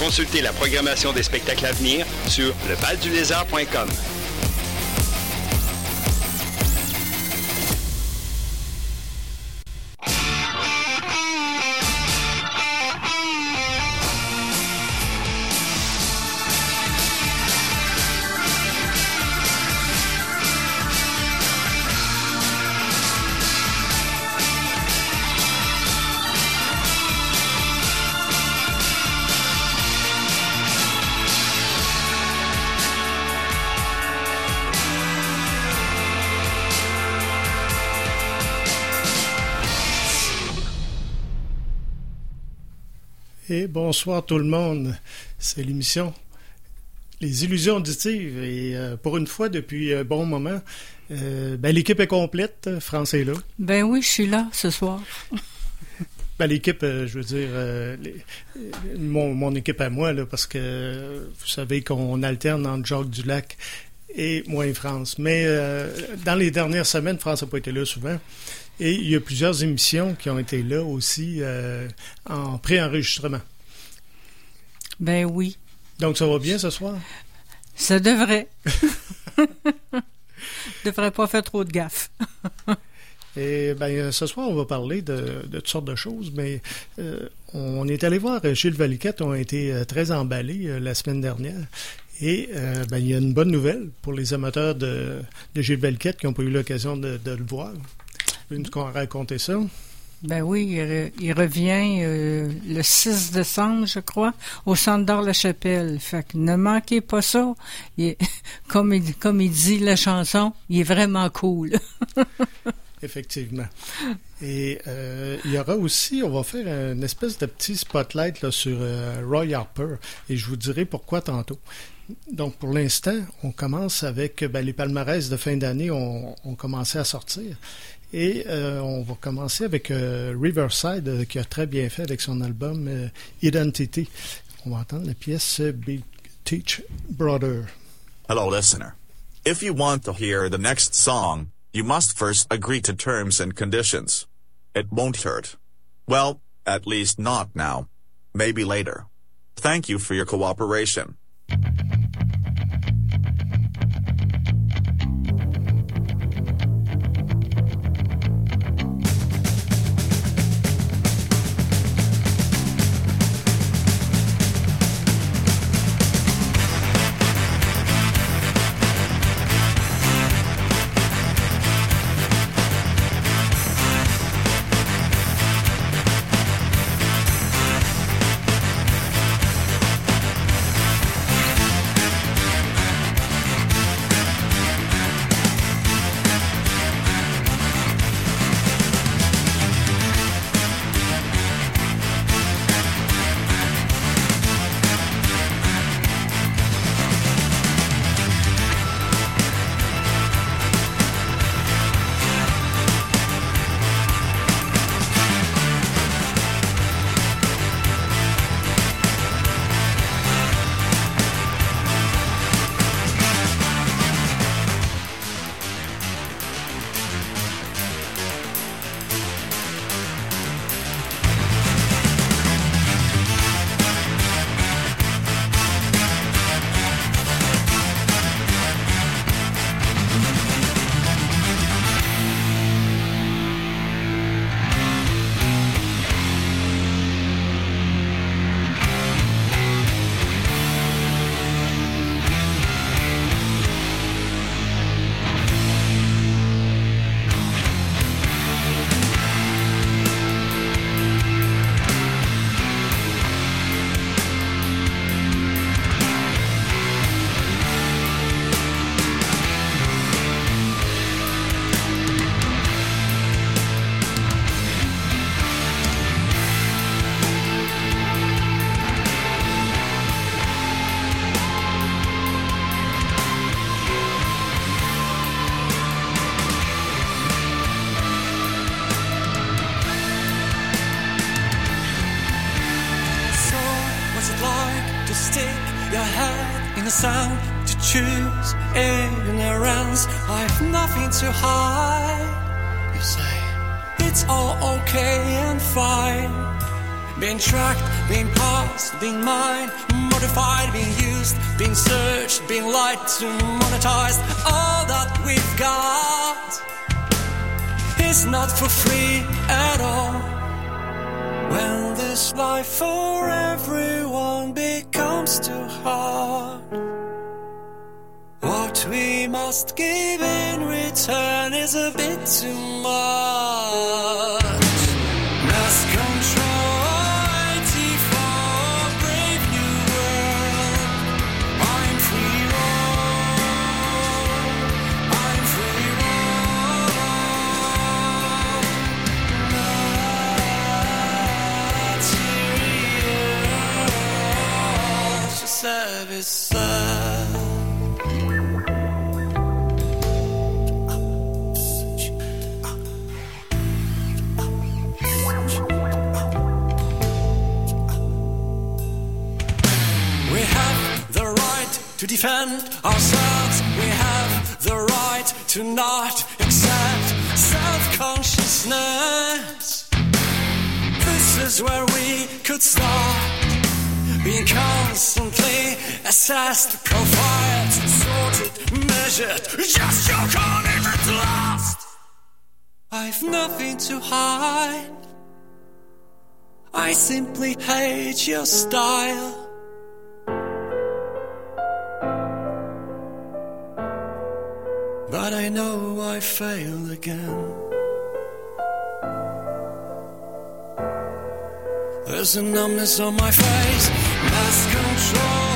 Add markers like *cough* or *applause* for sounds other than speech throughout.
Consultez la programmation des spectacles à venir sur levaldulézard.com. Et bonsoir tout le monde. C'est l'émission Les Illusions auditives. Et euh, pour une fois, depuis un bon moment, euh, ben, l'équipe est complète. France est là. Ben oui, je suis là ce soir. Ben, l'équipe, euh, je veux dire, mon, mon, équipe à moi, là, parce que vous savez qu'on alterne entre Jacques Dulac et moi et France. Mais dans les dernières semaines, France n'a pas été là souvent. Et il y a plusieurs émissions qui ont été là aussi en pré-enregistrement. Ben oui. Donc ça va bien ce soir? Ça devrait. *laughs* devrait pas faire trop de gaffe. *laughs* Et ben, ce soir, on va parler de, toutes sortes de choses, mais euh, on est allé voir Gilles Valiquette, on a été euh, très emballés la semaine dernière. Et ben, il y a une bonne nouvelle pour les amateurs de, Gilles Valiquette qui n'ont pas eu l'occasion de, le voir peux nous raconter ça? Ben oui, il, revient euh, le 6 décembre, je crois, au Centre d'Art La Chapelle. Fait que ne manquez pas ça. *laughs* comme, il, comme il dit la chanson, il est vraiment cool. *laughs* Effectivement. Et euh, il y aura aussi, on va faire une espèce de petit spotlight là, sur euh, Roy Harper, et je vous dirai pourquoi tantôt. Donc, pour l'instant, on commence avec ben, les palmarès de fin d'année ont, ont commencé à sortir. Et euh, on va commencer avec euh, Riverside, euh, qui a très bien fait avec son album euh, Identity. On va entendre la pièce euh, Big Teach Brother. Hello, listener. If you want to hear the next song, you must first agree to terms and conditions. It won't hurt. Well, at least not now. Maybe later. Thank you for your cooperation. For everyone becomes too hard, what we must give in return is a bit too much. Defend ourselves. We have the right to not accept self consciousness. This is where we could start. Being constantly assessed, profiled, sorted, measured. Just your it lost. I've nothing to hide. I simply hate your style. But I know I failed again. There's a numbness on my face, mass control.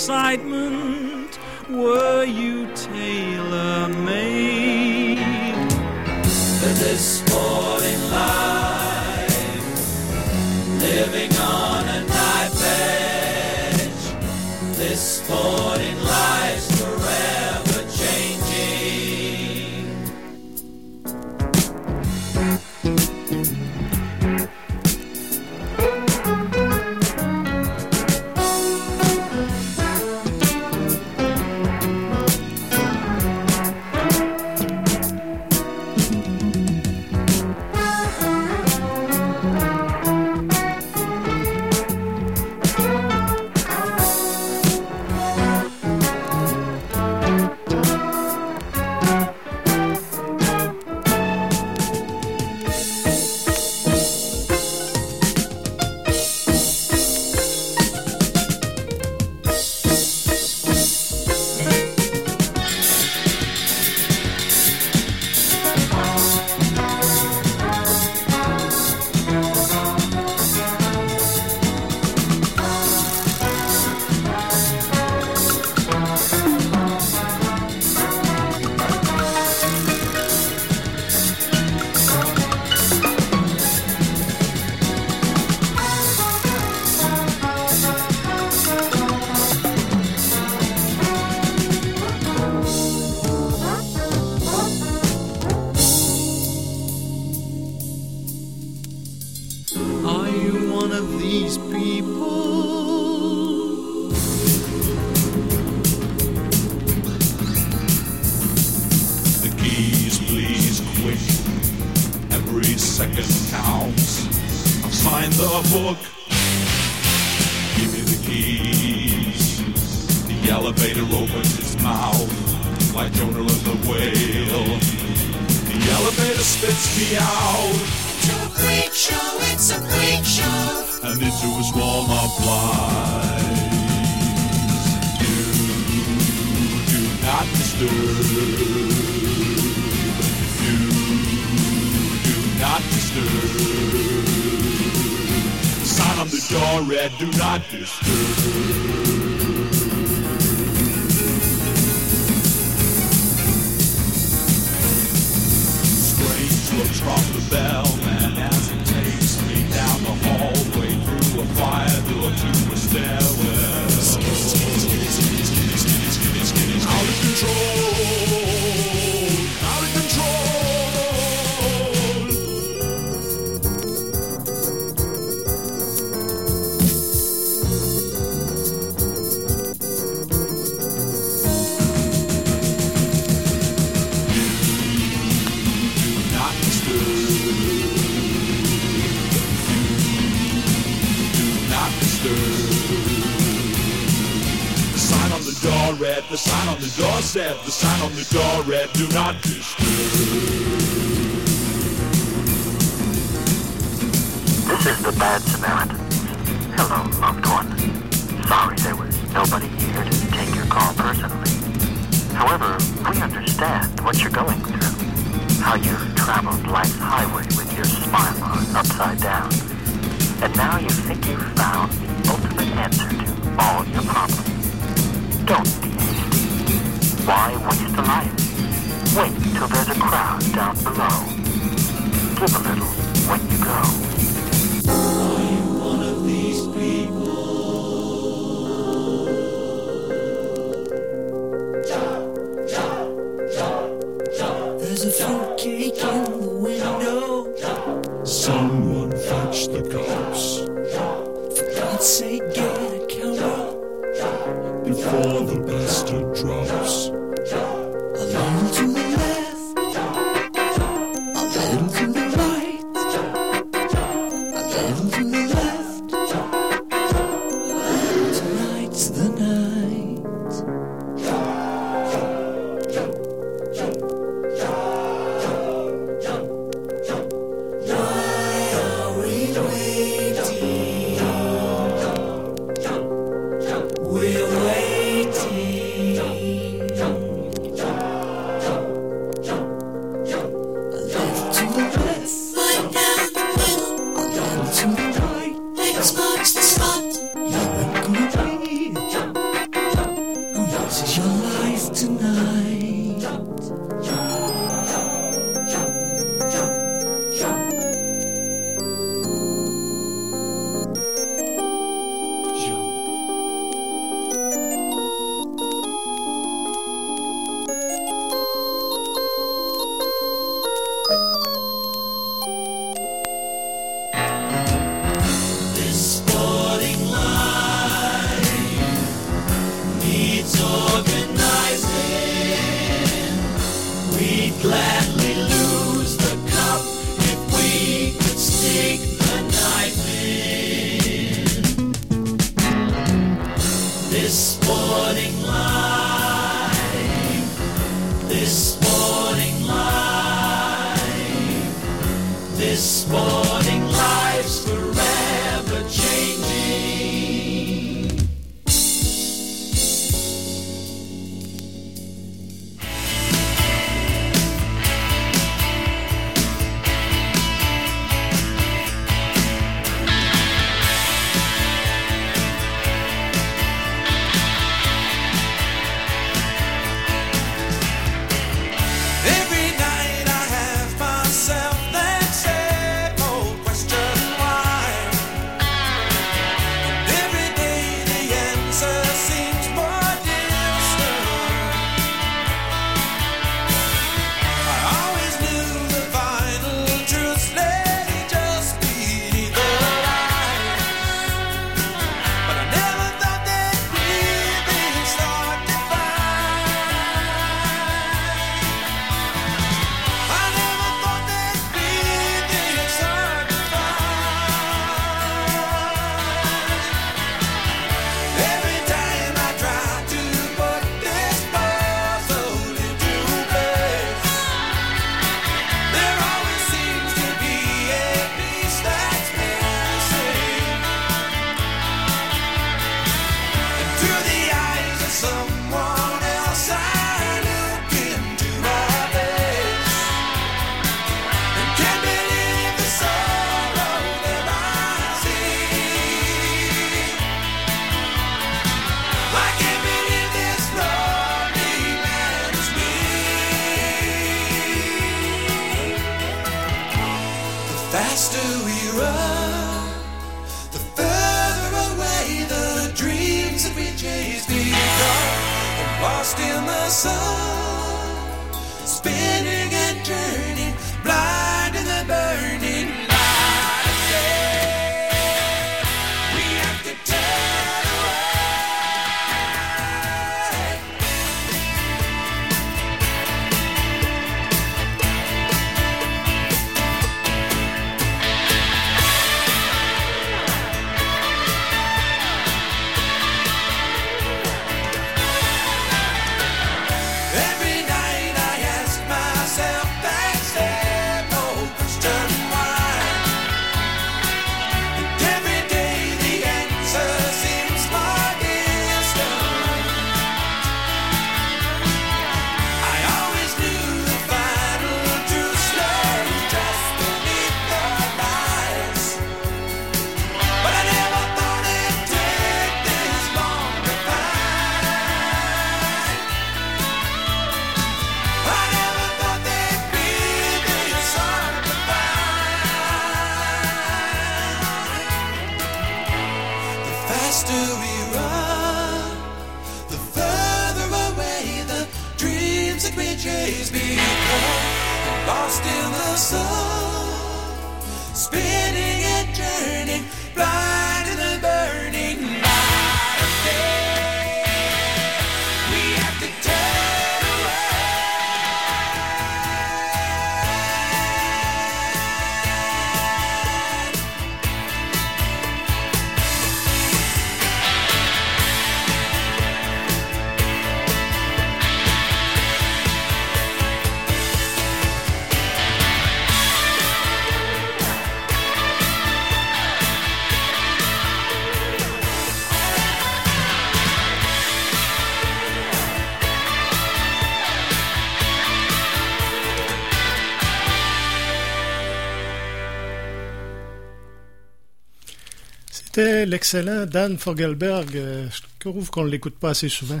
l'excellent Dan Fogelberg. Euh, je trouve qu'on ne l'écoute pas assez souvent.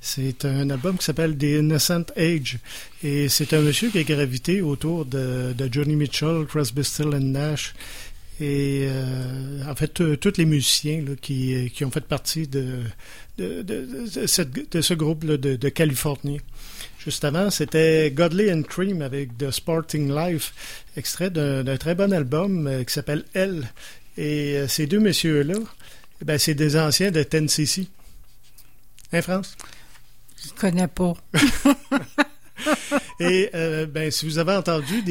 C'est un album qui s'appelle The Innocent Age. Et c'est un monsieur qui a gravité autour de, de Johnny Mitchell, Crosby, Still and Nash. Et euh, en fait, euh, tous les musiciens qui, qui, ont fait partie de, de, de ce groupe de, Californie. Juste avant, c'était Godley and Cream avec The Sporting Life, extrait d'un très bon album qui s'appelle Elle, et euh, ces deux messieurs-là, eh ben, c'est des anciens de TNCC. Hein, France? Je ne connais pas. *laughs* Et euh, ben, si vous avez entendu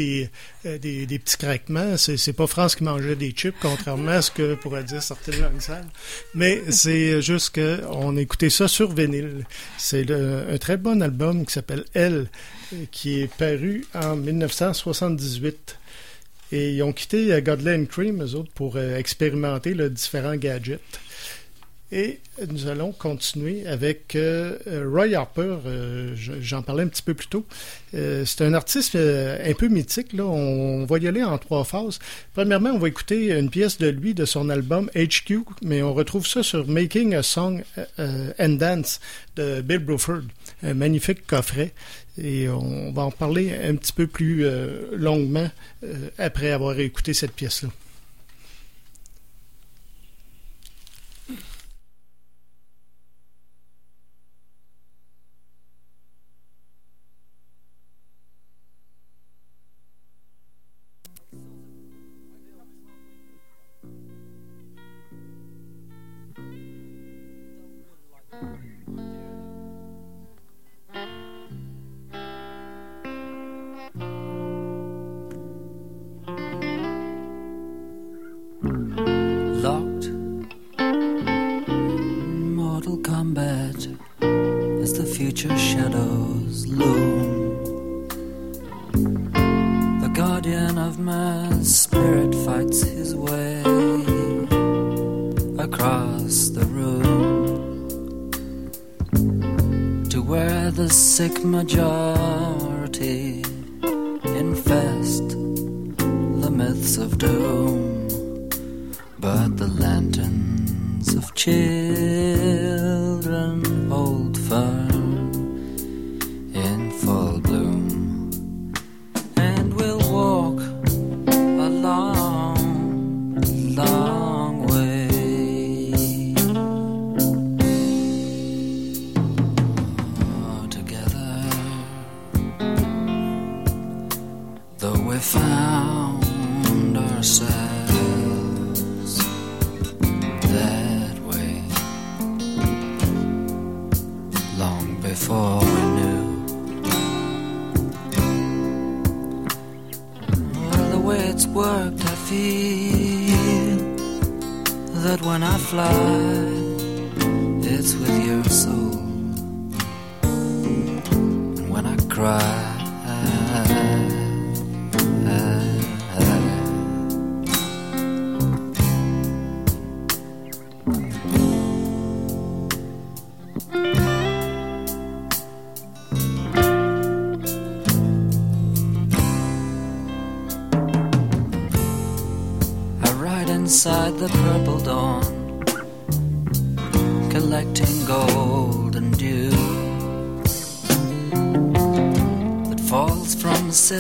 euh, des, des, petits craquements, c'est, c'est pas France qui mangeait des chips, contrairement à ce que pourrait dire certaines langues sales. Mais c'est juste qu'on écoutait ça sur vinyle. C'est un très bon album qui s'appelle Elle, qui est paru en 1978. Et ils ont quitté euh, Godley and Cream, eux autres, pour euh, expérimenter le différents gadgets. Et nous allons continuer avec euh, Roy Harper. euh, je- J'en parlais un petit peu plus tôt. Euh, c'est un artiste un peu mythique. Là. On va y aller en trois phases. Premièrement, on va écouter une pièce de lui, de son album HQ, mais on retrouve ça sur Making a Song and Dance de Bill Bruford. Un magnifique coffret. Et on va en parler un petit peu plus longuement après avoir écouté cette pièce-là. Future shadows loom. The guardian of man's spirit fights his way across the room to where the sick majority infest the myths of doom but the lanterns of children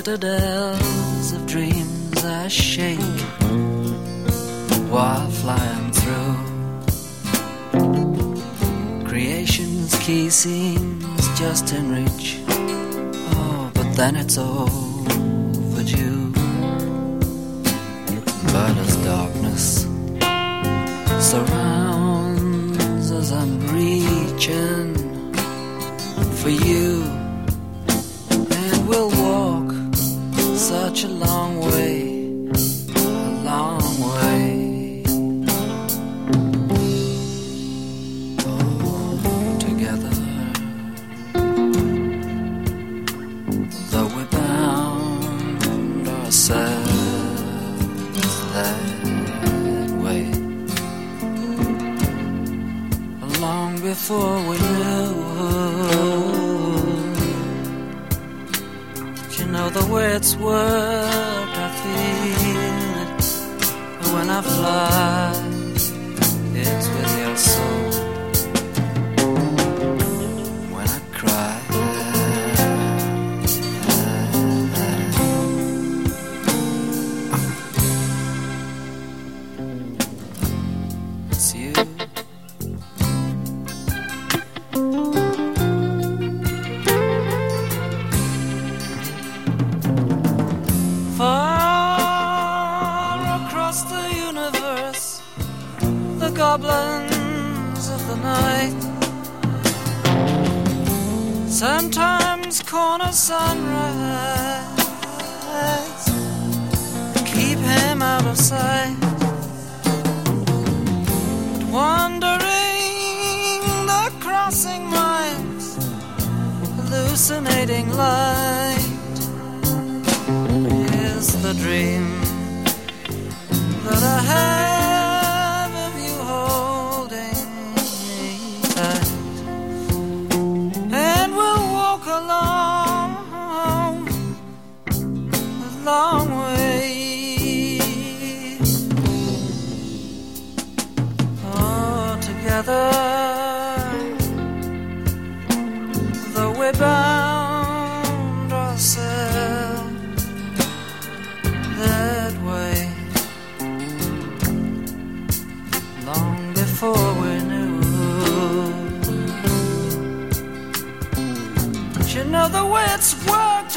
today.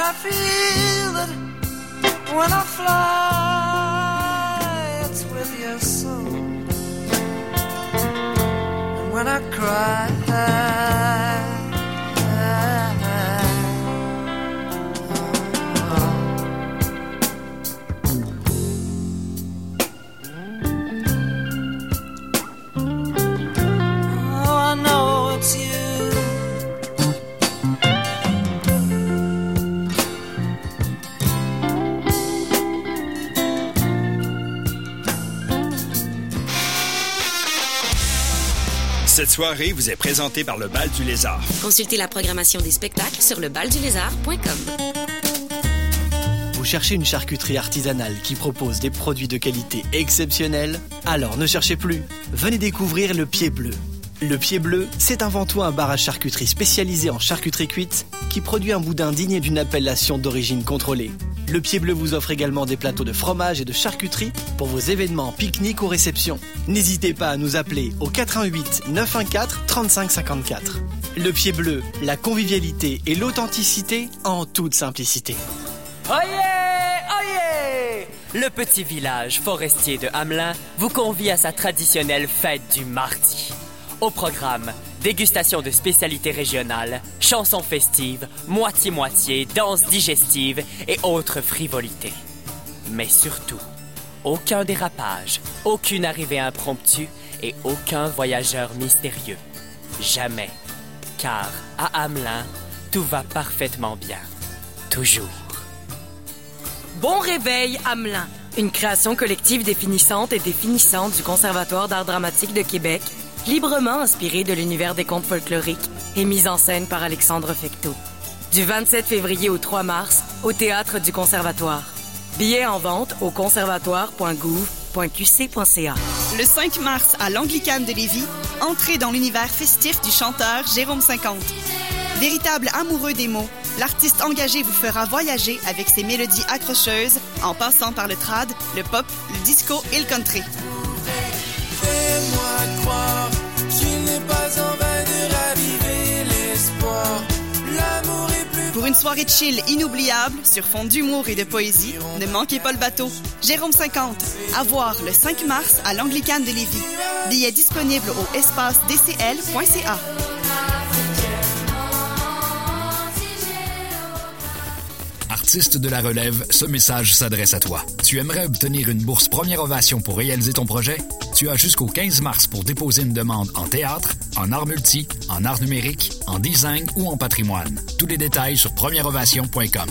I feel that when I fly, it's with your soul. And when I cry, Cette soirée vous est présentée par le Bal du Lézard. Consultez la programmation des spectacles sur lebaldulézard.com. Vous cherchez une charcuterie artisanale qui propose des produits de qualité exceptionnelle Alors ne cherchez plus. Venez découvrir le Pied Bleu. Le Pied Bleu, c'est avant tout un bar à charcuterie spécialisé en charcuterie cuite qui produit un boudin digne d'une appellation d'origine contrôlée. Le Pied Bleu vous offre également des plateaux de fromage et de charcuterie pour vos événements, pique-niques ou réceptions. N'hésitez pas à nous appeler au 88 914 35 54. Le Pied Bleu, la convivialité et l'authenticité en toute simplicité. Oyez Oyez Le petit village forestier de Hamelin vous convie à sa traditionnelle fête du mardi. Au programme, dégustation de spécialités régionales, chansons festives, moitié-moitié, danse digestive et autres frivolités. Mais surtout, aucun dérapage, aucune arrivée impromptue et aucun voyageur mystérieux. Jamais. Car à Hamelin, tout va parfaitement bien. Toujours. Bon réveil, Hamelin. Une création collective définissante et définissante du Conservatoire d'art dramatique de Québec, librement inspirée de l'univers des contes folkloriques et mise en scène par Alexandre Fecteau. Du 27 février au 3 mars, au Théâtre du Conservatoire. Billets en vente au conservatoire.gouv.qc.ca. Le 5 mars, à l'Anglicane de Lévis, entrez dans l'univers festif du chanteur Jérôme 50. Véritable amoureux des mots, l'artiste engagé vous fera voyager avec ses mélodies accrocheuses en passant par le trad, le pop, le disco et le country. Une soirée chill inoubliable sur fond d'humour et de poésie, ne manquez pas le bateau. Jérôme 50, à voir le 5 mars à l'Anglicane de Lévis. Billets disponibles au espace dcl.ca. Artiste de la relève, ce message s'adresse à toi. Tu aimerais obtenir une bourse première ovation pour réaliser ton projet? Tu as jusqu'au 15 mars pour déposer une demande en théâtre, en art multi, en art numérique, en design ou en patrimoine. Tous les détails sur premièreovation.com.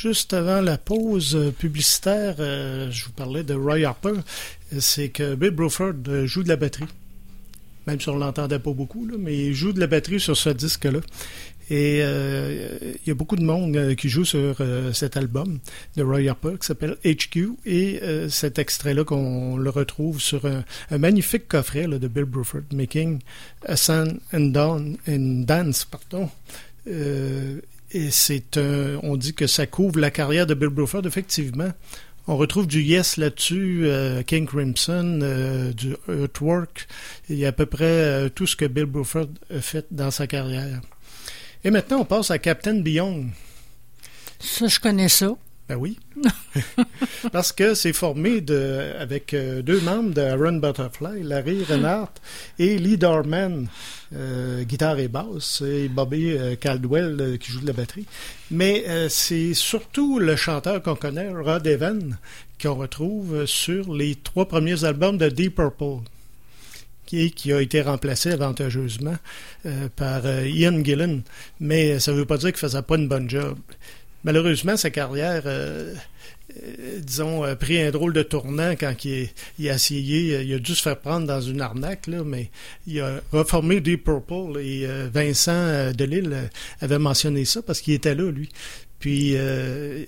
Juste avant la pause euh, publicitaire, euh, je vous parlais de Roy Harper. C'est que Bill Bruford euh, joue de la batterie. Même si on ne l'entendait pas beaucoup, là, mais il joue de la batterie sur ce disque-là. Et il y a beaucoup de monde qui joue sur cet album de Roy Harper qui s'appelle HQ. Et cet extrait-là, qu'on le retrouve sur un, magnifique coffret de Bill Bruford, Making a Sun and, Dawn, and Dance. Pardon. Et c'est un, on dit que ça couvre la carrière de Bill Bruford, effectivement. On retrouve du Yes là-dessus, euh, King Crimson, euh, du Earthwork. Il y a à peu près euh, tout ce que Bill Bruford a fait dans sa carrière. Et maintenant, on passe à Captain Beyond. Ça, je connais ça. Ben oui. *laughs* Parce que c'est formé de, avec euh, deux membres de Run Butterfly, Larry Reinhardt et Lee Dorman, euh, guitare et basse, et Bobby euh, Caldwell qui joue de la batterie. Mais c'est surtout le chanteur qu'on connaît, Rod Evan, qu'on retrouve sur les trois premiers albums de Deep Purple qui, qui a été remplacé avantageusement par Ian Gillan. Mais ça ne veut pas dire qu'il faisait pas une bonne job. Malheureusement, sa carrière, euh, euh, disons, a pris un drôle de tournant quand il, est- il a essayé, euh, il a dû se faire prendre dans une arnaque, là, mais il a reformé Deep Purple et euh, Vincent Delille avait mentionné ça parce qu'il était là, lui. Puis,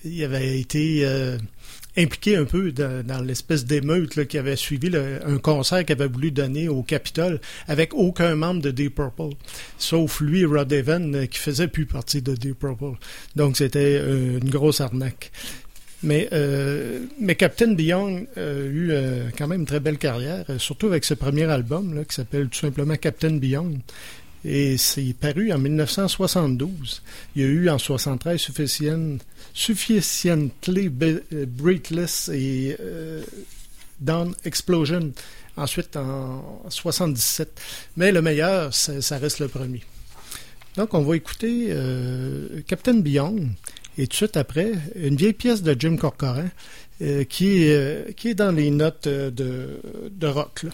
il avait été impliqué un peu dans, l'espèce d'émeute qui avait suivi un concert qu'il avait voulu donner au Capitole avec aucun membre de Deep Purple, sauf lui, Rod Evan, euh, qui faisait plus partie de Deep Purple. Donc c'était euh, une grosse arnaque. Mais, euh, Captain Beyond a eu quand même une très belle carrière, surtout avec ce premier album qui s'appelle tout simplement Captain Beyond. Et c'est paru en 1972. Il y a eu en 73 Sufficient, Sufficiently euh, Breathless et euh, Down Explosion. Ensuite en 77. Mais le meilleur, ça, reste le premier. Donc on va écouter euh, Captain Beyond et tout de suite après une vieille pièce de Jim Corcoran qui, est, dans les notes de, rock.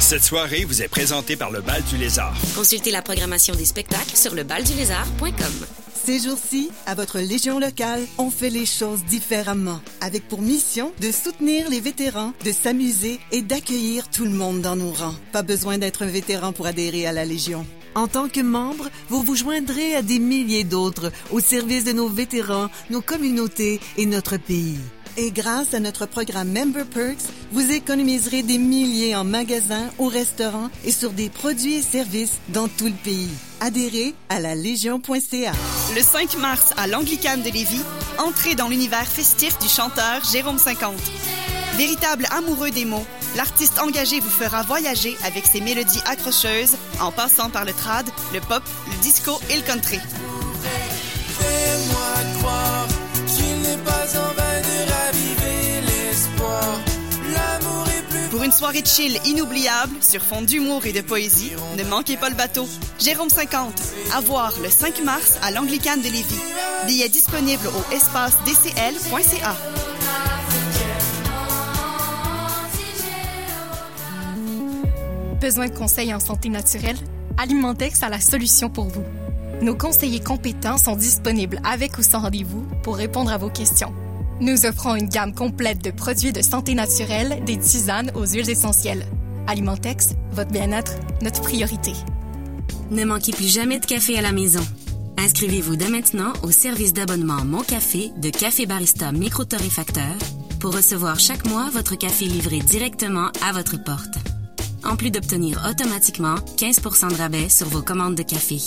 Cette soirée vous est présentée par le Bal du Lézard. Consultez la programmation des spectacles sur lebaldulézard.com. Ces jours-ci, à votre Légion locale, on fait les choses différemment, avec pour mission de soutenir les vétérans, de s'amuser et d'accueillir tout le monde dans nos rangs. Pas besoin d'être un vétéran pour adhérer à la Légion. En tant que membre, vous vous joindrez à des milliers d'autres au service de nos vétérans, nos communautés et notre pays. Et grâce à notre programme Member Perks, vous économiserez des milliers en magasins, au restaurant et sur des produits et services dans tout le pays. Adhérez à la Légion.ca. Le 5 mars à l'Anglicane de Lévis, entrez dans l'univers festif du chanteur Jérôme 50. Véritable amoureux des mots, l'artiste engagé vous fera voyager avec ses mélodies accrocheuses en passant par le trad, le pop, le disco et le country. Pour une soirée de chill inoubliable sur fond d'humour et de poésie, ne manquez pas le bateau. Jérôme 50, à voir le 5 mars à l'Anglicane de Lévis. Billet disponible au espace dcl.ca. besoin de conseils en santé naturelle, Alimentex a la solution pour vous. Nos conseillers compétents sont disponibles avec ou sans rendez-vous pour répondre à vos questions. Nous offrons une gamme complète de produits de santé naturelle, des tisanes aux huiles essentielles. Alimentex, votre bien-être, notre priorité. Ne manquez plus jamais de café à la maison. Inscrivez-vous dès maintenant au service d'abonnement Mon Café de Café Barista Micro Torréfacteur pour recevoir chaque mois votre café livré directement à votre porte. En plus d'obtenir automatiquement 15% de rabais sur vos commandes de café.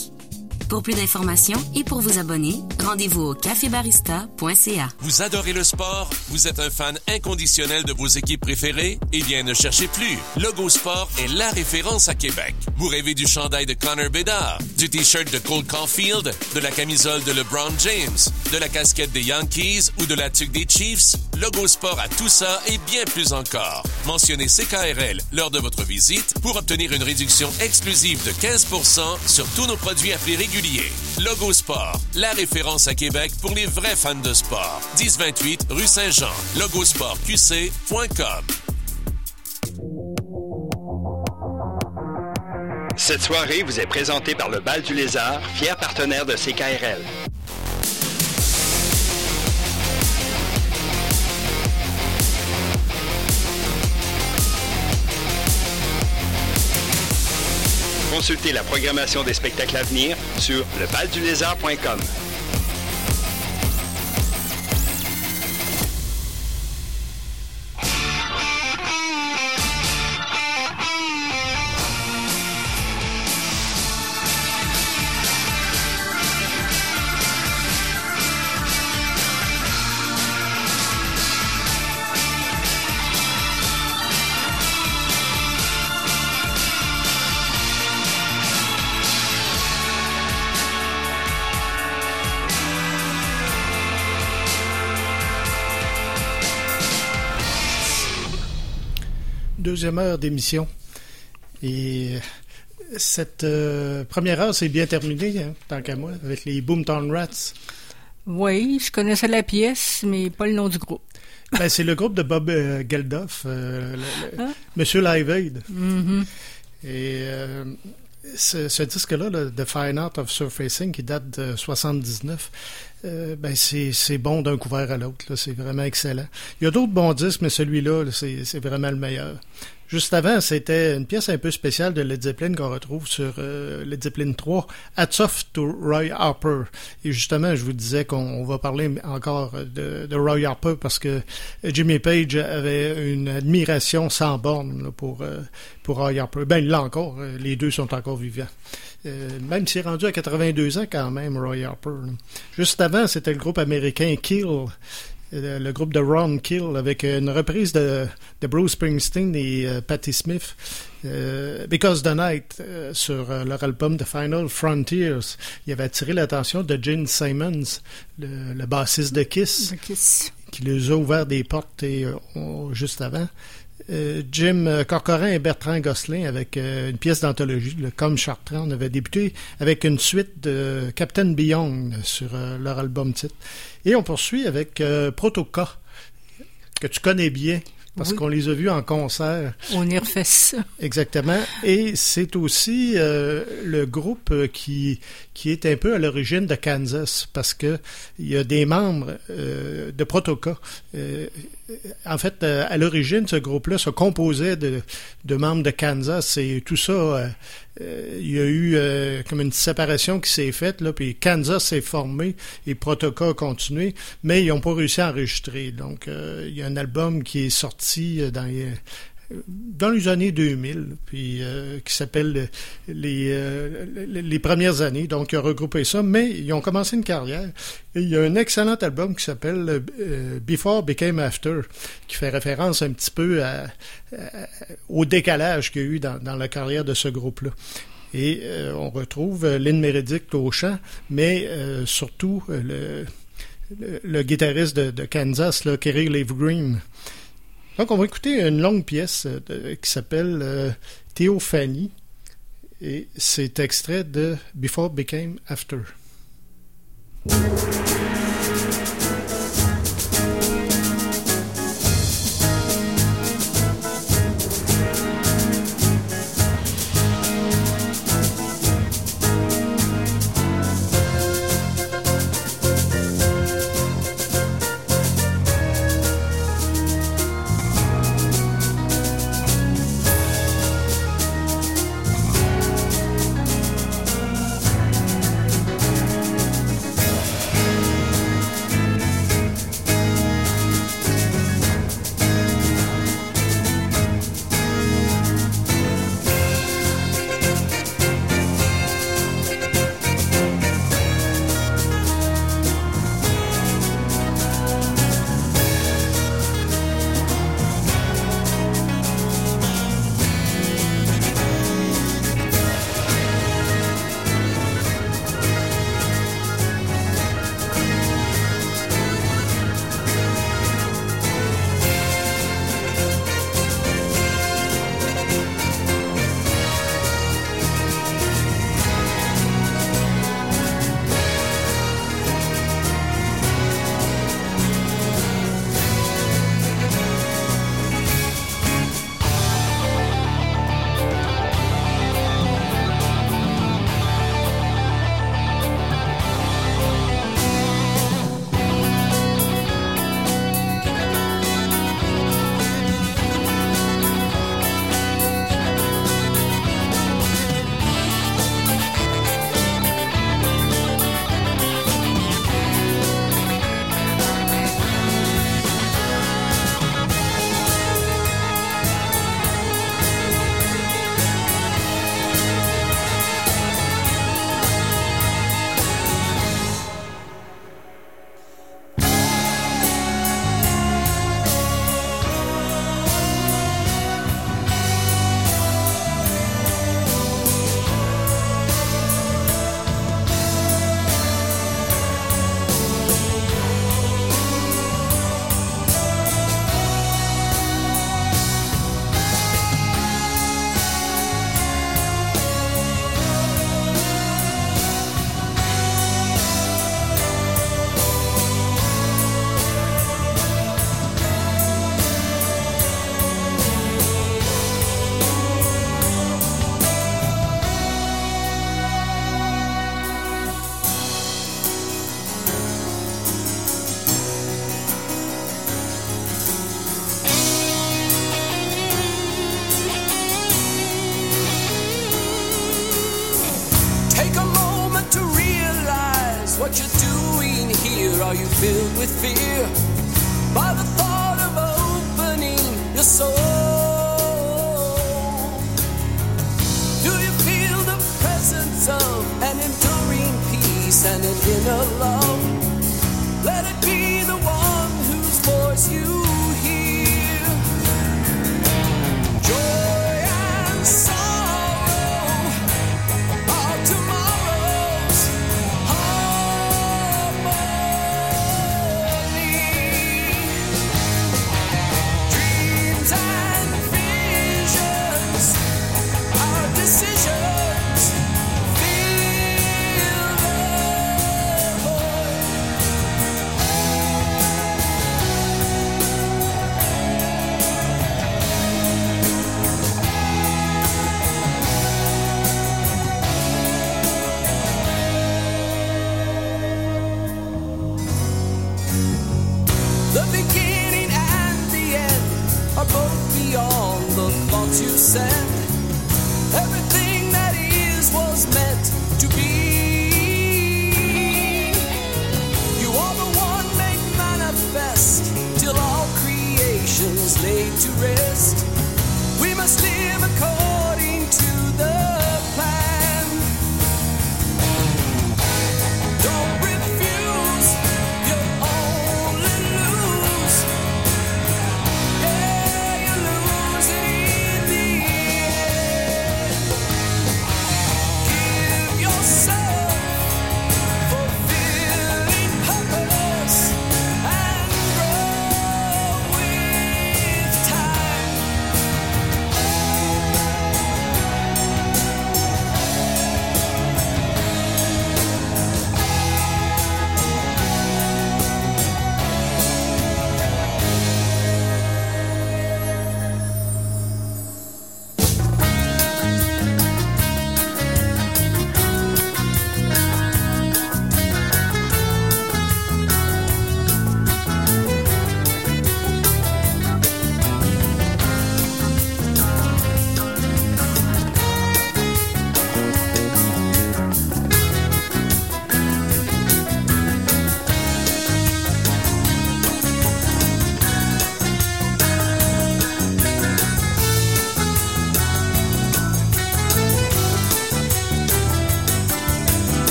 Pour plus d'informations et pour vous abonner, rendez-vous au cafébarista.ca. Vous adorez le sport? Vous êtes un fan inconditionnel de vos équipes préférées? Eh bien, ne cherchez plus. Logo Sport est la référence à Québec. Vous rêvez du chandail de Connor Bedard, du t-shirt de Cole Caulfield, de la camisole de LeBron James, de la casquette des Yankees ou de la tuque des Chiefs? Logo Sport a tout ça et bien plus encore. Mentionnez CKRL lors de votre visite pour obtenir une réduction exclusive de 15% sur tous nos produits à prix. Logo Sport, la référence à Québec pour les vrais fans de sport. 1028 rue Saint-Jean. Logosportqc.com. Cette soirée vous est présentée par le Bal du Lézard, fier partenaire de CKRL. Consultez la programmation des spectacles à venir sur lebaldulézard.com. Deuxième heure d'émission. Et cette euh, première heure, c'est bien terminé, hein, tant qu'à moi, avec les Boomtown Rats. Oui, je connaissais la pièce, mais pas le nom du groupe. *laughs* Ben, c'est le groupe de Bob euh, Geldof, euh, le- le- Ah. Monsieur Live Aid. Mhm. Et euh, ce, disque-là, là, The Fine Art of Surfacing, qui date de 79, euh, ben c'est bon d'un couvert à l'autre. C'est vraiment excellent. Il y a d'autres bons disques, mais celui-là, là, c'est c'est vraiment le meilleur. Juste avant, c'était une pièce un peu spéciale de Led Zeppelin qu'on retrouve sur euh, Led Zeppelin 3, Hats Off to Roy Harper. Et justement, je vous disais qu'on on va parler encore de, Roy Harper parce que Jimmy Page avait une admiration sans borne là, pour, euh, pour Roy Harper. Ben, l'a encore. Les deux sont encore vivants. Euh, même s'il est rendu à 82 ans quand même, Roy Harper. là. Juste avant, c'était le groupe américain Kill, euh, le groupe de Ron Kill, avec une reprise de, de Bruce Springsteen et euh, Patti Smith, euh, Because the Night, euh, sur leur album The Final Frontiers. Il avait attiré l'attention de Gene Simons, le, le bassiste de Kiss, qui les a ouvert des portes et, on- juste avant. Jim Corcoran et Bertrand Gosselin avec une pièce d'anthologie, le Comme Chartrand. On avait débuté avec une suite de Captain Beyond sur leur album titre. Et on poursuit avec euh, Protoca, que tu connais bien, parce Oui. qu'on les a vus en concert. On y refait ça. Exactement. Et c'est aussi euh, le groupe qui, qui est un peu à l'origine de Kansas, parce que il y a des membres euh, de Protoca. Euh, en fait, euh, à l'origine, ce groupe-là se composait de, de membres de Kansas et tout ça. euh, euh, il y a eu euh, comme une séparation qui s'est faite, là, puis Kansas s'est formé et Protoca a continué, mais ils n'ont pas réussi à enregistrer. Donc, euh, il y a un album qui est sorti euh, dans les, dans les années 2000, puis euh, qui s'appelle les, euh, les, les premières années. Donc, il a regroupé ça, mais ils ont commencé une carrière. Il y a un excellent album qui s'appelle euh, Before Became After, qui fait référence un petit peu au décalage qu'il y a eu dans, la carrière de ce groupe-là. Et euh, on retrouve euh, Lynn Meredith au chant, mais euh, surtout euh, le, le, guitariste de, Kansas, Kerry Leaf Green. Donc, on va écouter une longue pièce euh, qui s'appelle euh, Théophanie. Et c'est extrait de Before Became After.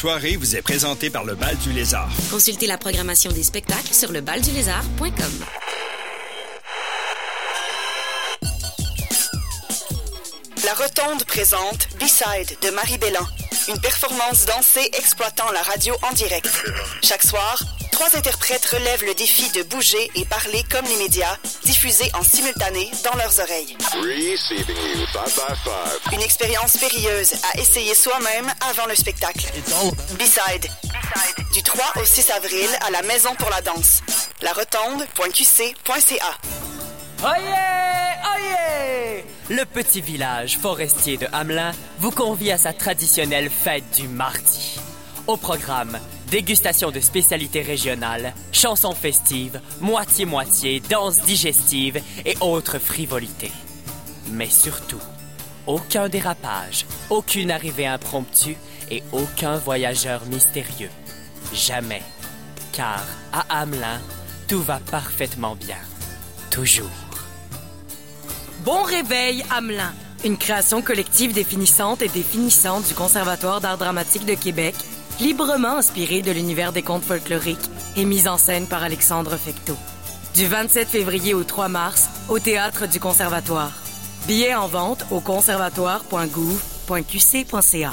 Soirée vous est présentée par le Bal du Lézard. Consultez la programmation des spectacles sur lebaldulézard.com. La Rotonde présente B-Side de Marie Bellan. Une performance dansée exploitant la radio en direct. Chaque soir, trois interprètes relèvent le défi de bouger et parler comme les médias, diffusés en simultané dans leurs oreilles. Receiving you five by five. Une expérience périlleuse à essayer soi-même avant le spectacle. B-Side. Du 3 au 6 avril à la Maison pour la danse. La rotonde.qc.ca. Oyez! Oyez! Le petit village forestier de Hamelin vous convie à sa traditionnelle fête du mardi. Au programme, dégustation de spécialités régionales, chansons festives, moitié-moitié, danse digestive et autres frivolités. Mais surtout, aucun dérapage, aucune arrivée impromptue et aucun voyageur mystérieux. Jamais. Car à Hamelin, tout va parfaitement bien. Toujours. Bon réveil, Hamelin. Une création collective définissante et définissante du Conservatoire d'art dramatique de Québec, librement inspirée de l'univers des contes folkloriques et mise en scène par Alexandre Fecteau. Du 27 février au 3 mars, au Théâtre du Conservatoire. Billets en vente au conservatoire.gouv.qc.ca.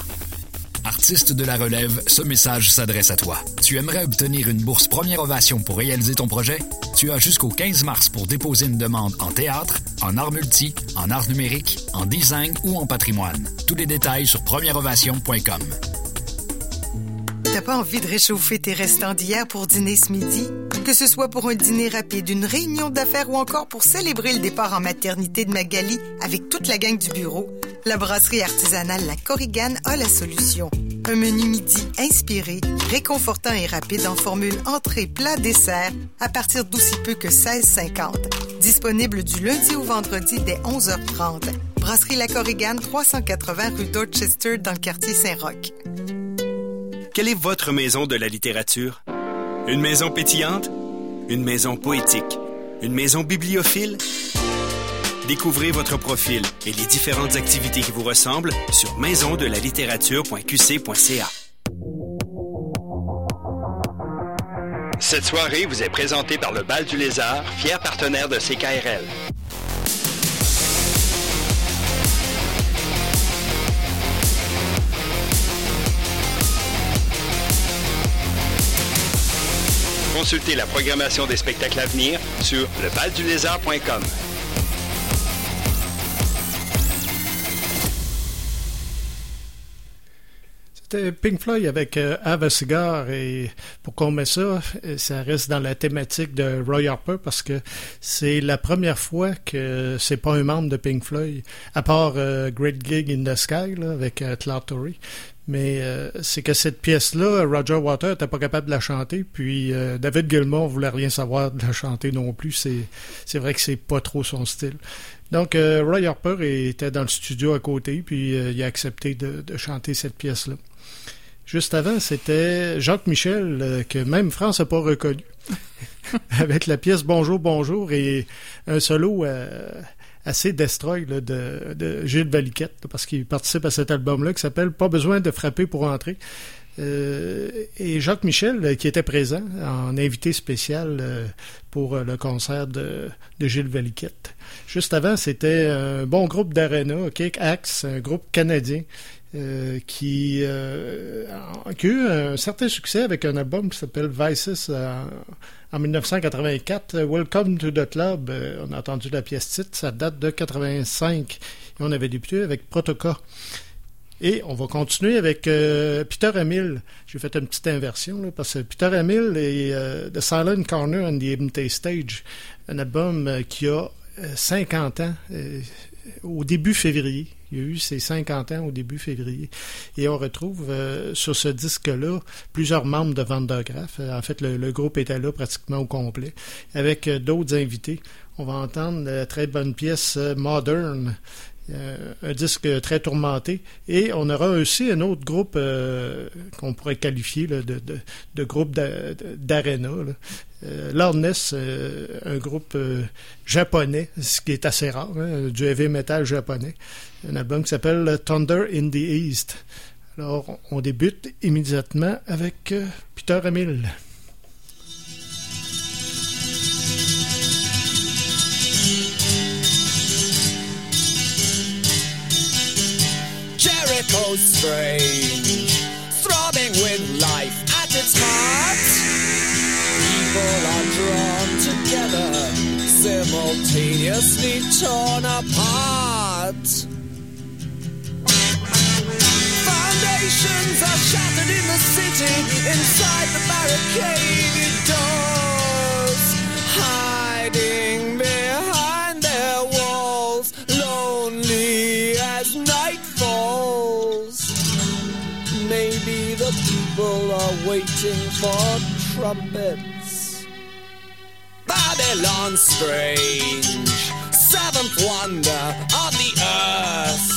Artiste de la relève, ce message s'adresse à toi. Tu aimerais obtenir une bourse première ovation pour réaliser ton projet? Tu as jusqu'au 15 mars pour déposer une demande en théâtre, en art multi, en art numérique, en design ou en patrimoine. Tous les détails sur premièreovation.com. T'as pas envie de réchauffer tes restants d'hier pour dîner ce midi? Que ce soit pour un dîner rapide, une réunion d'affaires ou encore pour célébrer le départ en maternité de Magali avec toute la gang du bureau, la brasserie artisanale La Corrigane a la solution. Un menu midi inspiré, réconfortant et rapide en formule entrée, plat, dessert à partir d'aussi peu que 16,50. Disponible du lundi au vendredi dès 11h30. Brasserie La Corrigane, 380 rue Dorchester dans le quartier Saint-Roch. Quelle est votre maison de la littérature? Une maison pétillante? Une maison poétique? Une maison bibliophile? Découvrez votre profil et les différentes activités qui vous ressemblent sur maisondelalittérature.qc.ca. Cette soirée vous est présentée par le Bal du Lézard, fier partenaire de CKRL. Consultez la programmation des spectacles à venir sur lebaldulézard.com. C'était Pink Floyd avec euh, Have a Cigar et pourquoi on met ça, euh, ça reste dans la thématique de Roy Harper parce que c'est la première fois que c'est pas un membre de Pink Floyd, à part euh, Great Gig in the Sky avec euh, Torrey. Mais euh, c'est que cette pièce-là, Roger Waters n'était pas capable de la chanter, puis euh, David Gilmour voulait rien savoir de la chanter non plus. C'est, c'est vrai que c'est pas trop son style. Donc, euh, Roy Harper était dans le studio à côté, puis euh, il a accepté de, de chanter cette pièce-là. Juste avant, c'était Jacques Michel, euh, que même France n'a pas reconnu, *laughs* avec la pièce Bonjour, bonjour et un solo euh, assez destroy de, Gilles Valiquette, parce qu'il participe à cet album-là qui s'appelle Pas besoin de frapper pour entrer. Euh, et Jacques Michel, euh, qui était présent en invité spécial euh, pour le concert de, de Gilles Valiquette. Juste avant, c'était un bon groupe d'Arena, Kick Axe, un groupe canadien. Euh, qui, euh, a- qui a eu un certain succès avec un album qui s'appelle Vices euh, en 1984. Euh, Welcome to the Club, on a entendu la pièce titre, ça date de 85. Et on avait débuté avec Protoca. Et on va continuer avec euh, Peter Emil. J'ai fait une petite inversion parce que Peter Emil euh, The Silent Corner and the Empty Stage, un album qui a euh, 50 ans au début février. Il y a eu ses 50 ans au début février. Et on retrouve euh, sur ce disque-là plusieurs membres de Vandergraaf. Euh, En fait, le, le groupe était là pratiquement au complet, avec euh, d'autres invités. On va entendre la très bonne pièce Modern, euh, un disque très tourmenté. Et on aura aussi un autre groupe euh, qu'on pourrait qualifier là, de, de, de groupe d'a- d'arena. Euh, Loudness, euh, un groupe euh, japonais, ce qui est assez rare, hein, du heavy metal japonais. Un album qui s'appelle Thunder in the East. Alors, on débute immédiatement avec Peter Emile. Jericho's strange, throbbing with life at its heart. People are drawn together, simultaneously torn apart. Foundations are shattered in the city, inside the barricaded doors, hiding people are waiting for trumpets. Babylon strange, seventh wonder of the earth.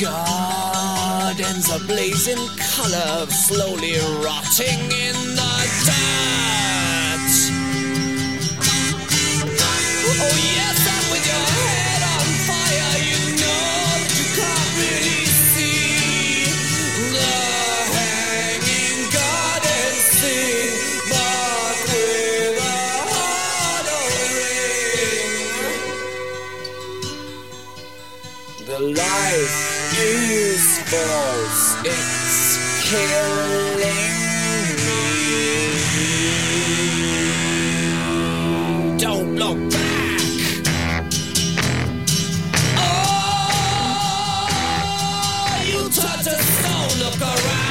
Gardens ablaze in color, slowly rotting in the dirt. Oh yes, life is false, it's killing me. Don't look back. Oh, you touch a stone, look around.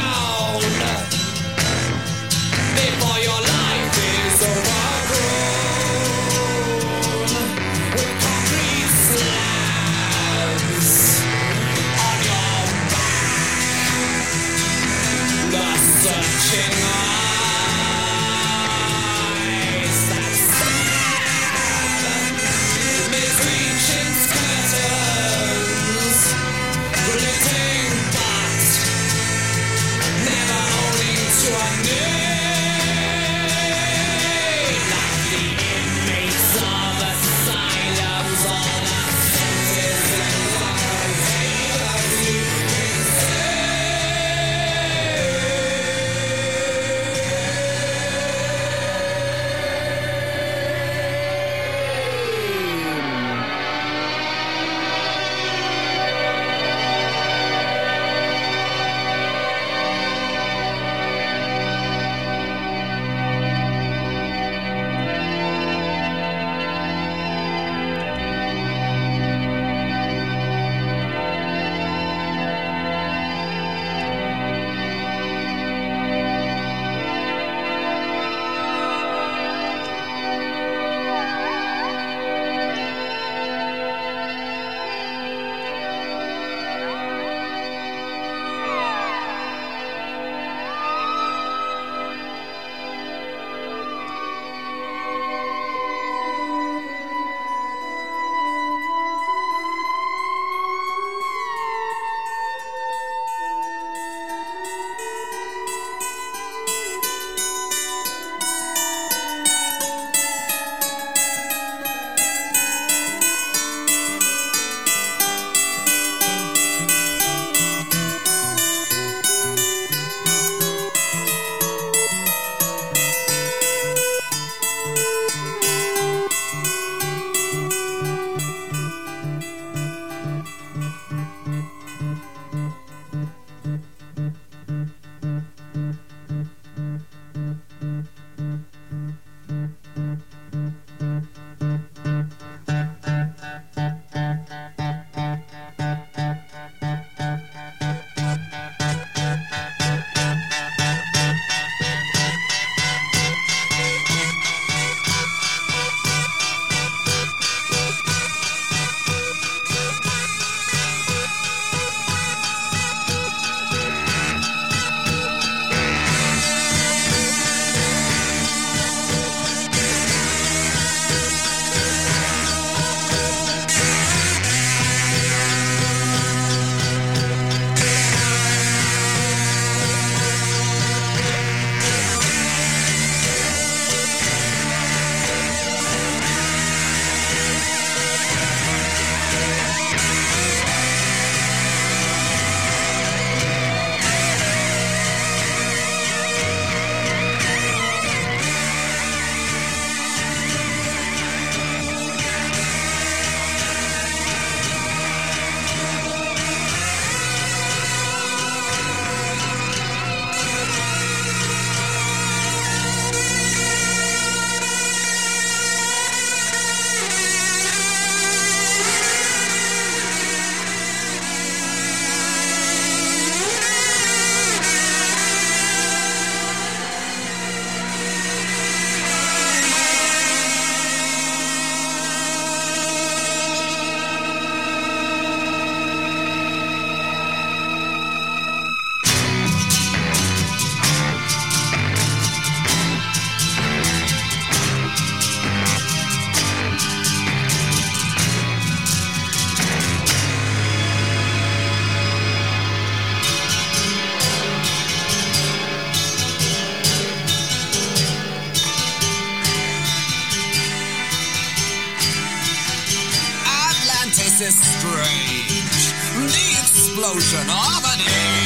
Explosion of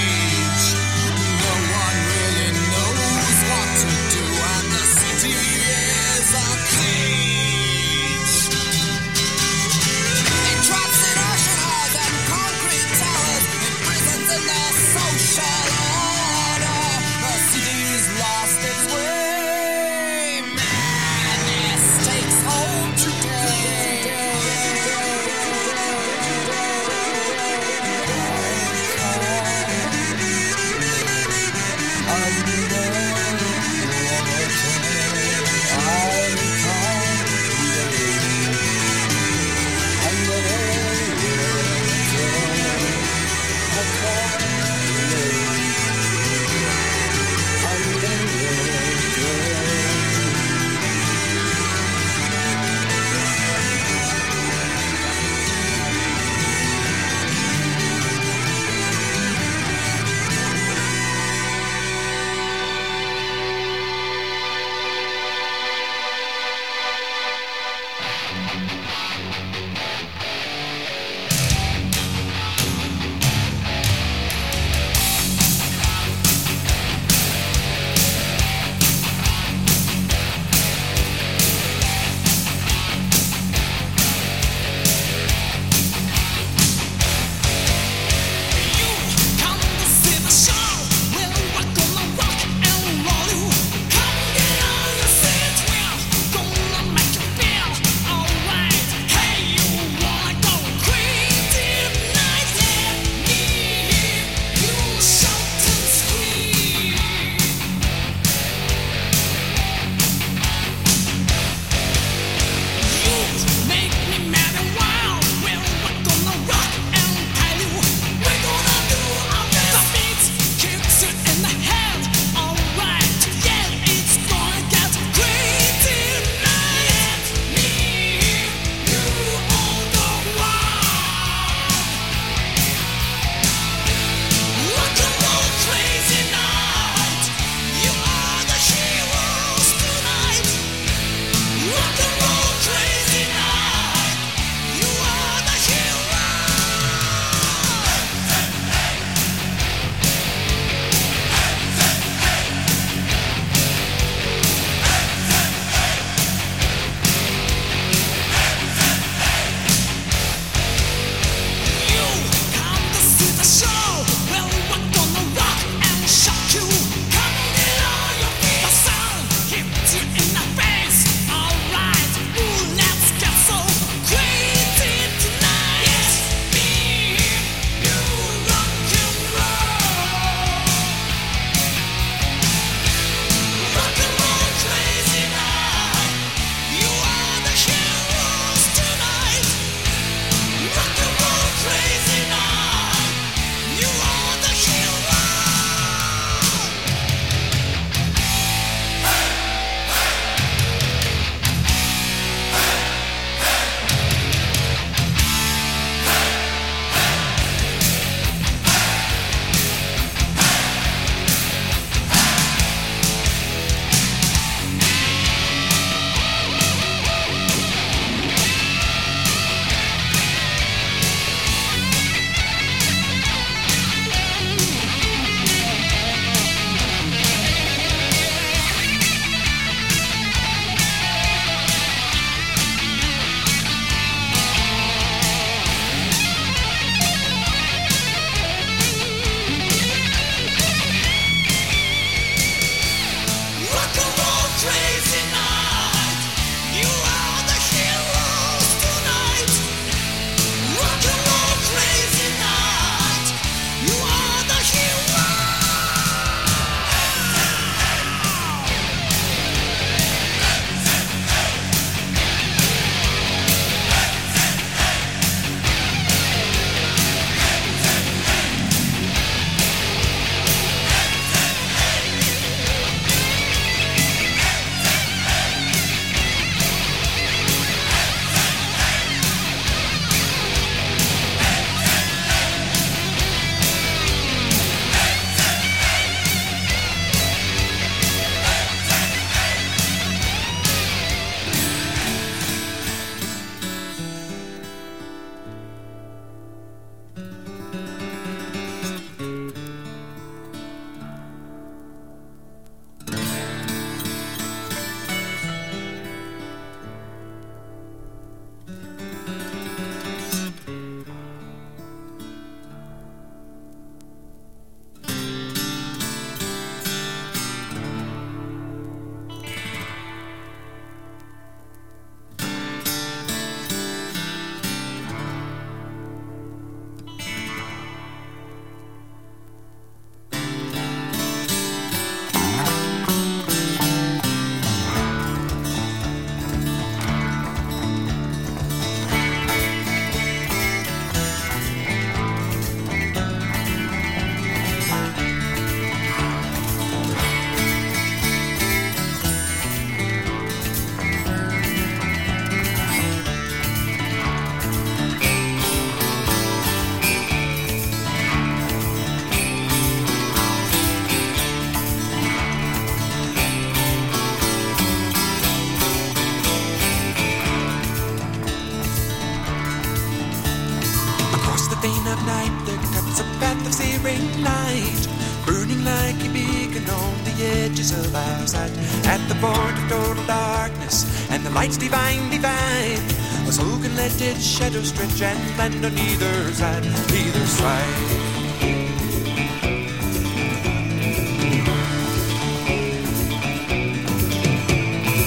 its shadow stretch and land on either side, either side.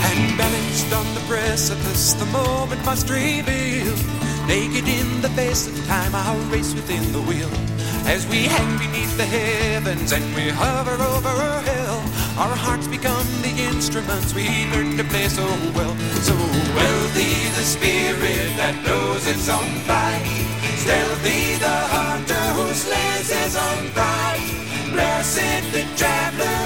And balanced on the precipice, the moment must reveal. Naked in the face of time, our race within the wheel. As we hang beneath the heavens and we hover over hell, our hearts become the instruments we learn to play so well. So wealthy the spirit that knows its own fight. Stealthy the hunter who slays his own pride. Blessed the traveler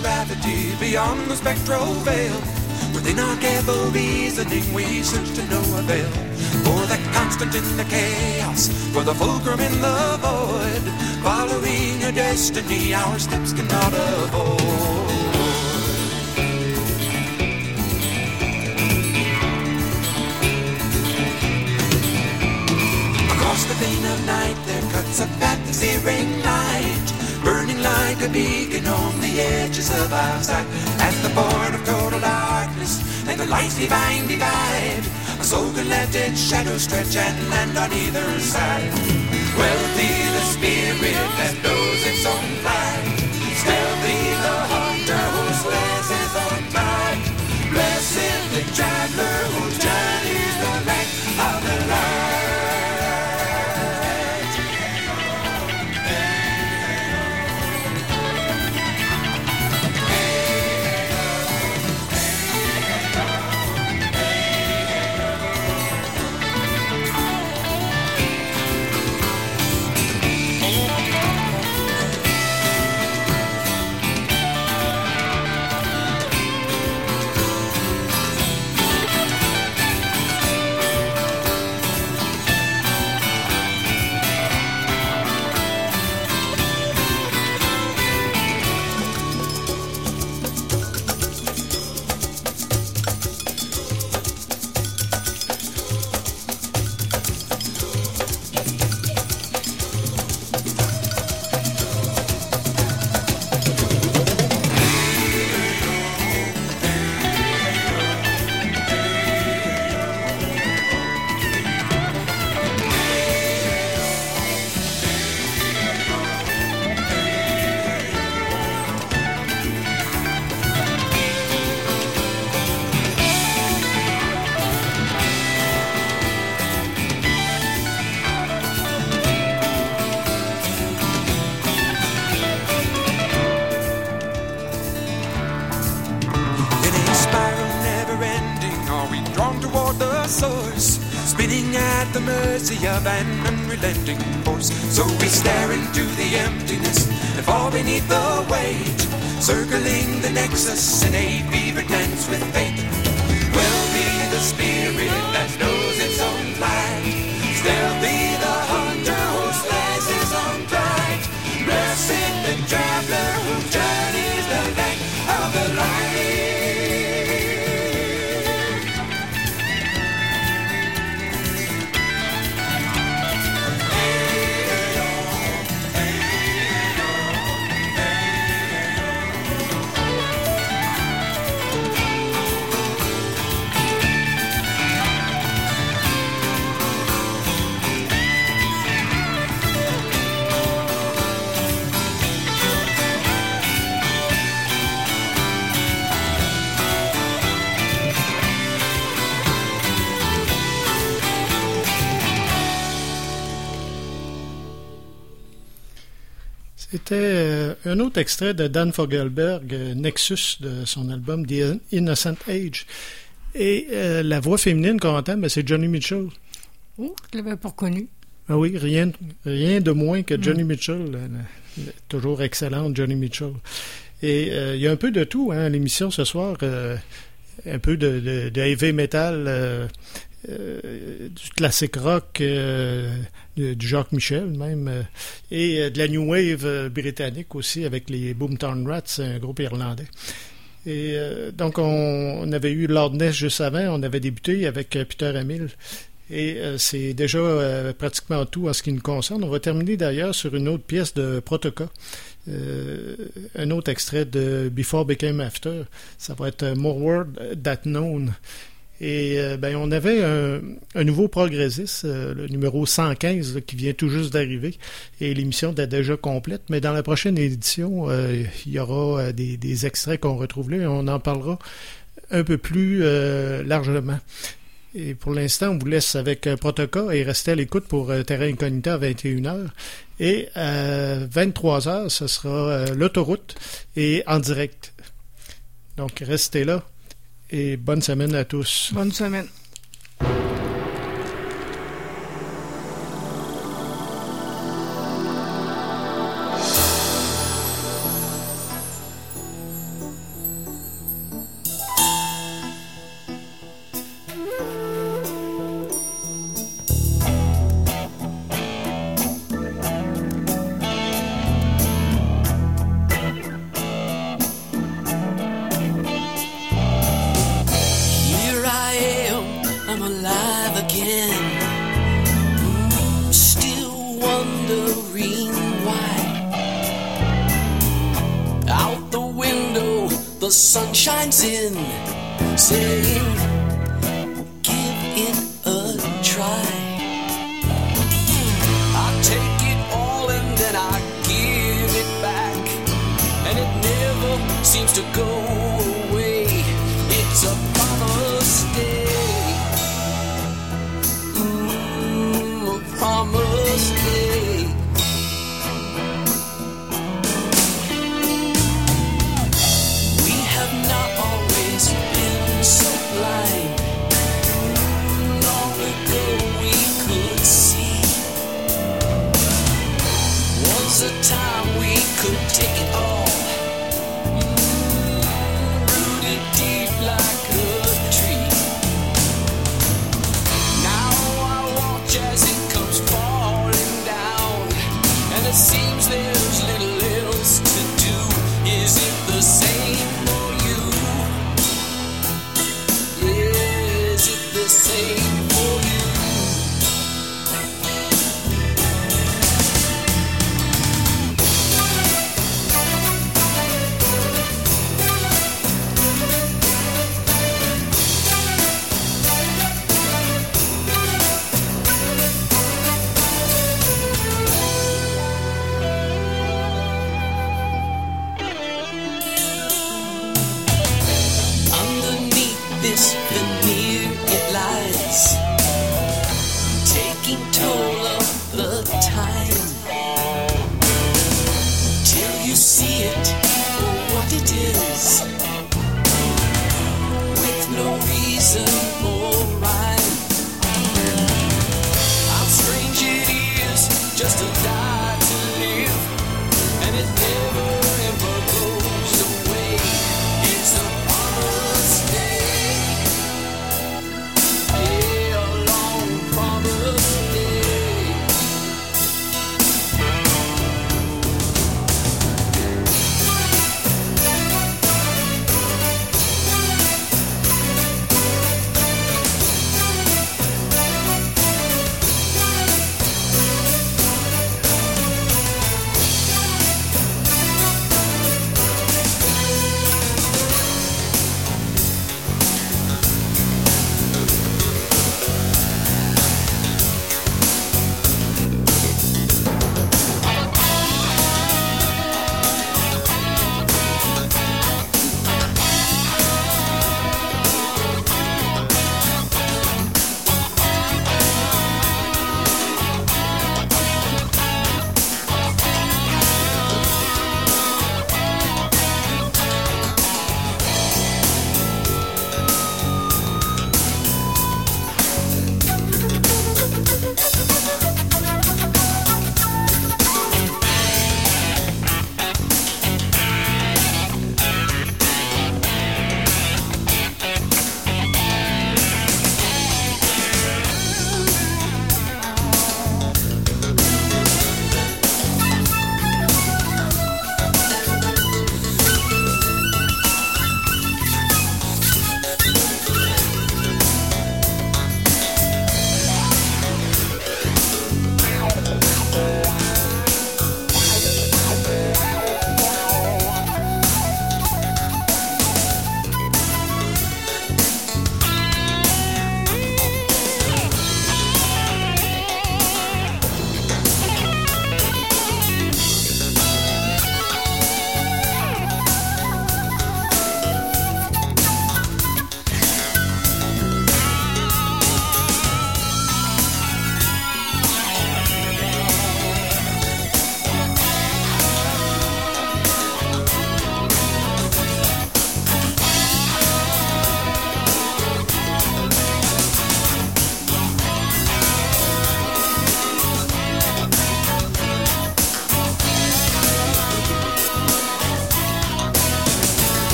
gravity, beyond the spectral veil, within our careful reasoning, we search to no avail. For the constant in the chaos, for the fulcrum in the void, following a destiny our steps cannot avoid. Across the vein of night there cuts a of searing light, burning like a beacon on the edges of our sight. At the point of total darkness, and the lights divine divide, a soul can let its shadow stretch and land on either side. Wealthy the spirit that knows its own flight, stealthy the hunter who slays his own extrait de Dan Fogelberg, euh, Nexus, de son album The Innocent Age. Et euh, la voix féminine qu'on entend, ben, c'est Johnny Mitchell. Oh, je l'avais pas reconnu. Ah oui, rien, rien de moins que Johnny Mm. Mitchell, la- la- toujours excellente Johnny Mitchell. Et euh, il y a un peu de tout, hein, à l'émission ce soir. Euh, un peu de, de, de heavy metal, euh, du classique rock, euh, du Jacques Michel même, euh, et de la new wave britannique aussi avec les Boomtown Rats, un groupe irlandais. Et donc, on, avait eu Lord Ness juste avant. On avait débuté avec Peter Emile. Et c'est déjà pratiquement tout en ce qui nous concerne. On va terminer d'ailleurs sur une autre pièce de Protoca. Un autre extrait de Before Became After. Ça va être More Word That Known. Et euh, ben, on avait un, nouveau progressiste, euh, le numéro 115, là, qui vient tout juste d'arriver. Et l'émission est déjà complète. Mais dans la prochaine édition, euh, il y aura des, extraits qu'on retrouve là et on en parlera un peu plus largement. Et pour l'instant, on vous laisse avec Protoca et restez à l'écoute pour euh, Terra Incognita à 21h. Et à 23h, ce sera l'autoroute et en direct. Donc, restez là et bonne semaine à tous. Bonne semaine.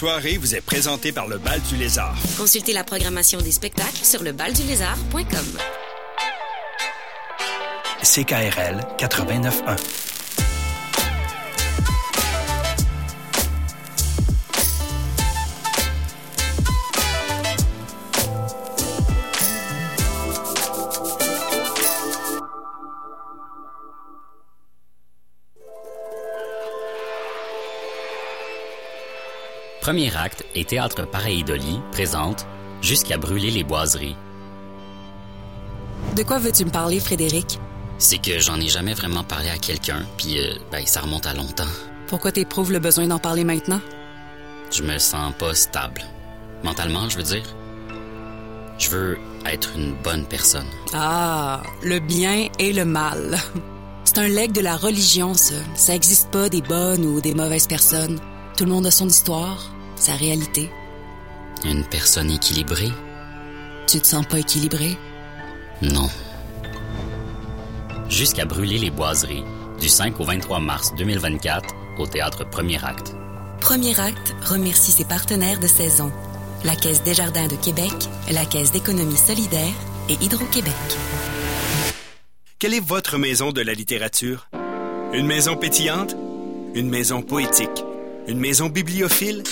Soirée vous est présentée par le Bal du Lézard. Consultez la programmation des spectacles sur lebaldulézard.com. CKRL 89.1. Premier acte et Théâtre Pareidoli présente Jusqu'à brûler les boiseries. De quoi veux-tu me parler, Frédéric? C'est que j'en ai jamais vraiment parlé à quelqu'un, puis euh, ben, ça remonte à longtemps. Pourquoi t'éprouves le besoin d'en parler maintenant? Je me sens pas stable. Mentalement, je veux dire. Je veux être une bonne personne. Ah, le bien et le mal. *laughs* C'est un legs de la religion, ça. Ça existe pas des bonnes ou des mauvaises personnes. Tout le monde a son histoire, sa réalité. Une personne équilibrée? Tu te sens pas équilibré? Non. Jusqu'à brûler les boiseries, du 5 au 23 mars 2024, au théâtre Premier Acte. Premier acte remercie ses partenaires de saison. La Caisse des Jardins de Québec, la Caisse d'économie solidaire et Hydro-Québec. Quelle est votre maison de la littérature? Une maison pétillante? Une maison poétique? Une maison bibliophile?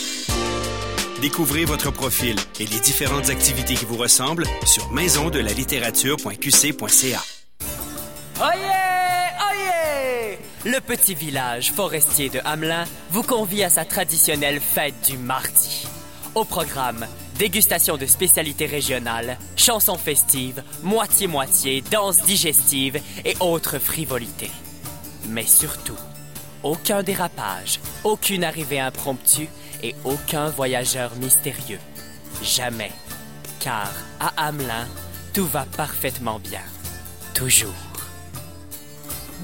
Découvrez votre profil et les différentes activités qui vous ressemblent sur maisondelalittérature.qc.ca. Oyez! Oyez! Le petit village forestier de Hamelin vous convie à sa traditionnelle fête du mardi. Au programme, dégustation de spécialités régionales, chansons festives, moitié-moitié, danse digestive et autres frivolités. Mais surtout, aucun dérapage, aucune arrivée impromptue et aucun voyageur mystérieux. Jamais. Car à Hamelin, tout va parfaitement bien. Toujours.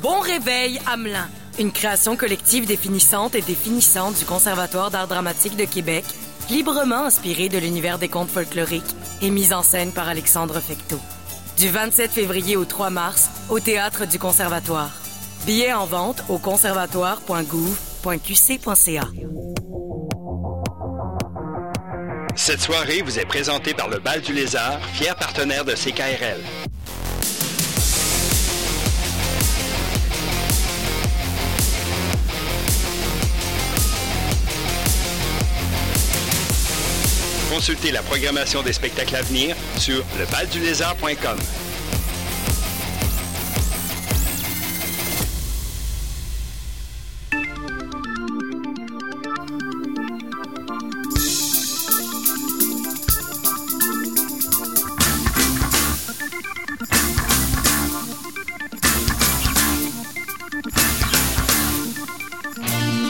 Bon réveil, Hamelin. Une création collective définissante et définissante du Conservatoire d'art dramatique de Québec, librement inspirée de l'univers des contes folkloriques et mise en scène par Alexandre Fecteau. Du 27 février au 3 mars, au Théâtre du Conservatoire. Billets en vente au conservatoire.gouv.qc.ca. Cette soirée vous est présentée par le Bal du Lézard, fier partenaire de CKRL. Consultez la programmation des spectacles à venir sur lebaldulézard.com.